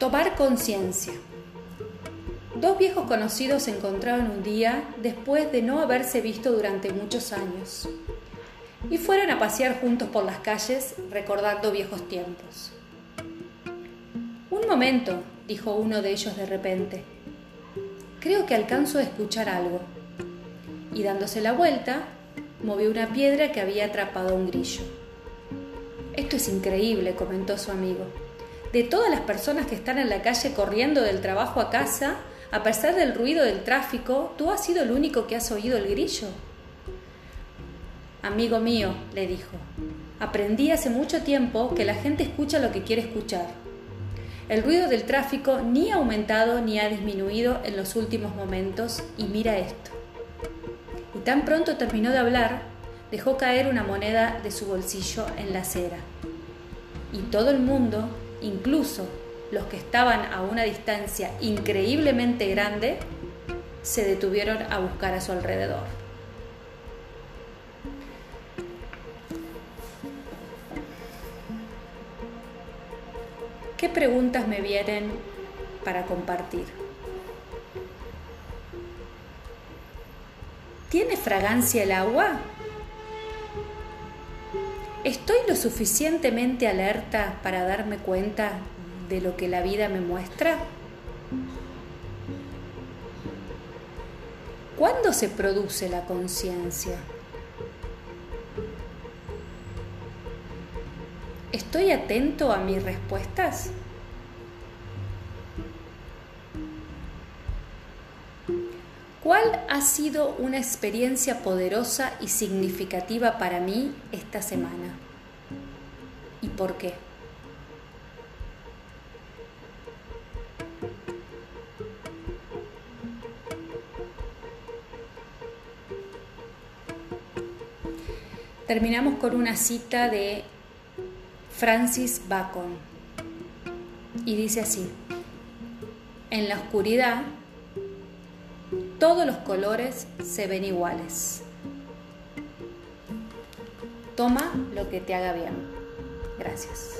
Tomar conciencia. Dos viejos conocidos se encontraron un día después de no haberse visto durante muchos años y fueron a pasear juntos por las calles recordando viejos tiempos. Un momento, dijo uno de ellos de repente. Creo que alcanzo a escuchar algo. Y dándose la vuelta, movió una piedra que había atrapado a un grillo. Esto es increíble, comentó su amigo. De todas las personas que están en la calle corriendo del trabajo a casa, a pesar del ruido del tráfico, tú has sido el único que has oído el grillo. Amigo mío, le dijo, aprendí hace mucho tiempo que la gente escucha lo que quiere escuchar. El ruido del tráfico ni ha aumentado ni ha disminuido en los últimos momentos y mira esto. Y tan pronto terminó de hablar, dejó caer una moneda de su bolsillo en la acera. Y todo el mundo, incluso los que estaban a una distancia increíblemente grande, se detuvieron a buscar a su alrededor. ¿Qué preguntas me vienen para compartir? ¿Tiene fragancia el agua? ¿Estoy lo suficientemente alerta para darme cuenta de lo que la vida me muestra? ¿Cuándo se produce la conciencia? ¿Estoy atento a mis respuestas? ¿Cuál ha sido una experiencia poderosa y significativa para mí esta semana? ¿Y por qué? Terminamos con una cita de Francis Bacon y dice así, en la oscuridad todos los colores se ven iguales. Toma lo que te haga bien. Gracias.